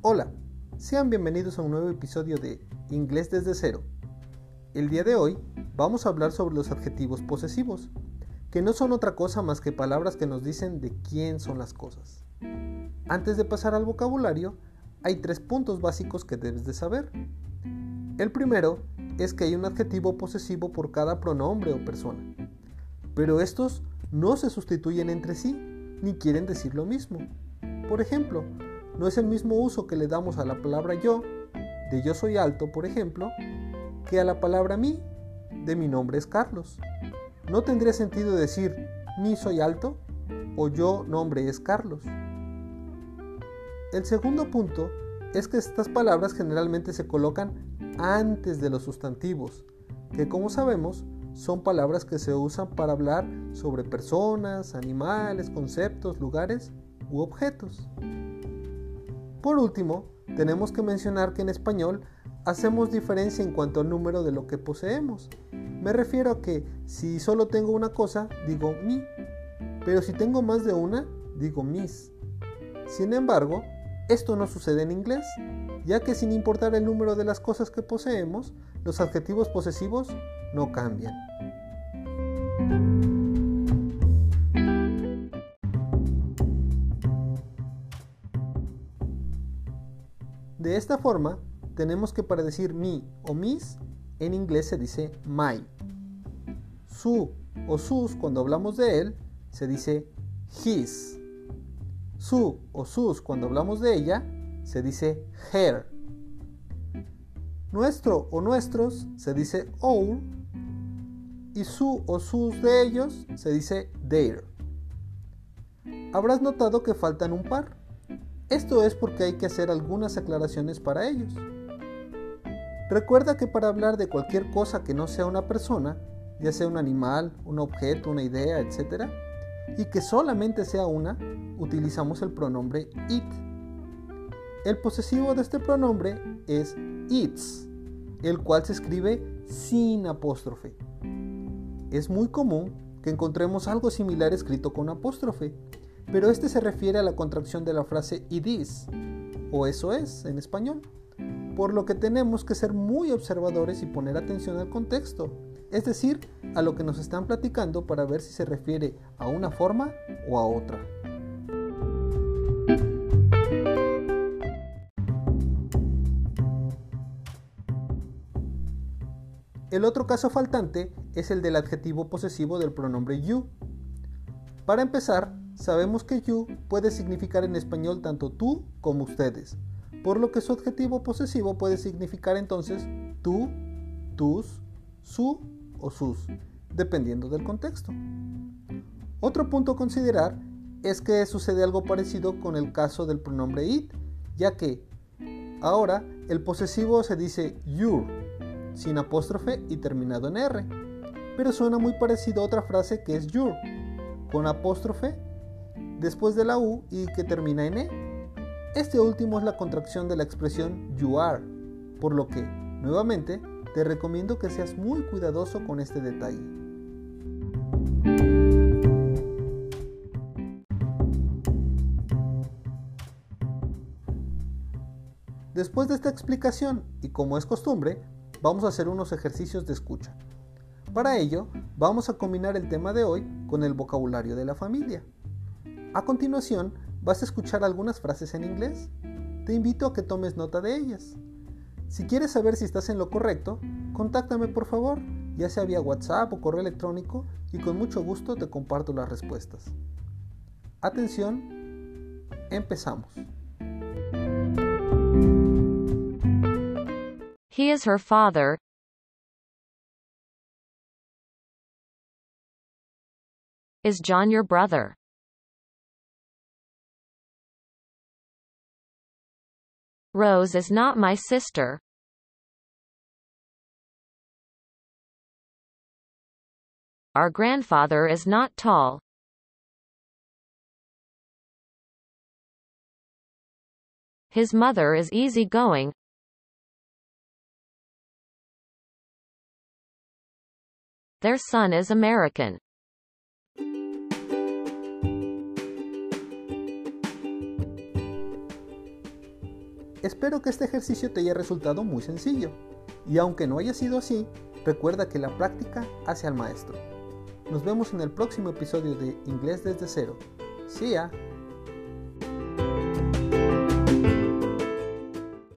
Hola, sean bienvenidos a un nuevo episodio de Inglés desde cero. El día de hoy vamos a hablar sobre los adjetivos posesivos, que no son otra cosa más que palabras que nos dicen de quién son las cosas. Antes de pasar al vocabulario, hay tres puntos básicos que debes de saber. El primero es que hay un adjetivo posesivo por cada pronombre o persona, pero estos no se sustituyen entre sí ni quieren decir lo mismo. Por ejemplo, no es el mismo uso que le damos a la palabra yo, de yo soy alto, por ejemplo, que a la palabra mí, de mi nombre es Carlos. No tendría sentido decir mi soy alto o yo nombre es Carlos. El segundo punto es que estas palabras generalmente se colocan antes de los sustantivos, que como sabemos son palabras que se usan para hablar sobre personas, animales, conceptos, lugares u objetos. Por último, tenemos que mencionar que en español hacemos diferencia en cuanto al número de lo que poseemos. Me refiero a que si solo tengo una cosa, digo mi, pero si tengo más de una, digo mis. Sin embargo, esto no sucede en inglés, ya que sin importar el número de las cosas que poseemos, los adjetivos posesivos no cambian. De esta forma, tenemos que para decir mi o mis, en inglés se dice my. Su o sus, cuando hablamos de él, se dice his. Su o sus, cuando hablamos de ella, se dice her. Nuestro o nuestros se dice our. Y su o sus de ellos se dice their. Habrás notado que faltan un par. Esto es porque hay que hacer algunas aclaraciones para ellos. Recuerda que para hablar de cualquier cosa que no sea una persona, ya sea un animal, un objeto, una idea, etc., y que solamente sea una, utilizamos el pronombre it. El posesivo de este pronombre es its, el cual se escribe sin apóstrofe. Es muy común que encontremos algo similar escrito con apóstrofe, pero este se refiere a la contracción de la frase it is, o eso es en español, por lo que tenemos que ser muy observadores y poner atención al contexto, es decir, a lo que nos están platicando para ver si se refiere a una forma o a otra. El otro caso faltante es el del adjetivo posesivo del pronombre you. Para empezar, sabemos que you puede significar en español tanto tú como ustedes, por lo que su adjetivo posesivo puede significar entonces tú, tus, su o sus, dependiendo del contexto. Otro punto a considerar es que sucede algo parecido con el caso del pronombre it, ya que ahora el posesivo se dice your, sin apóstrofe y terminado en r, pero suena muy parecido a otra frase que es your, con apóstrofe después de la U y que termina en E. Este último es la contracción de la expresión you are, por lo que, nuevamente, te recomiendo que seas muy cuidadoso con este detalle. Después de esta explicación, y como es costumbre, vamos a hacer unos ejercicios de escucha. Para ello, vamos a combinar el tema de hoy con el vocabulario de la familia. A continuación, vas a escuchar algunas frases en inglés. Te invito a que tomes nota de ellas. Si quieres saber si estás en lo correcto, contáctame por favor, ya sea vía WhatsApp o correo electrónico, y con mucho gusto te comparto las respuestas. Atención, empezamos. He is her father. Is John your brother? Rose is not my sister. Our grandfather is not tall. His mother is easygoing. Their son is American. Espero que este ejercicio te haya resultado muy sencillo. Y aunque no haya sido así, recuerda que la práctica hace al maestro. Nos vemos en el próximo episodio de Inglés desde cero. See!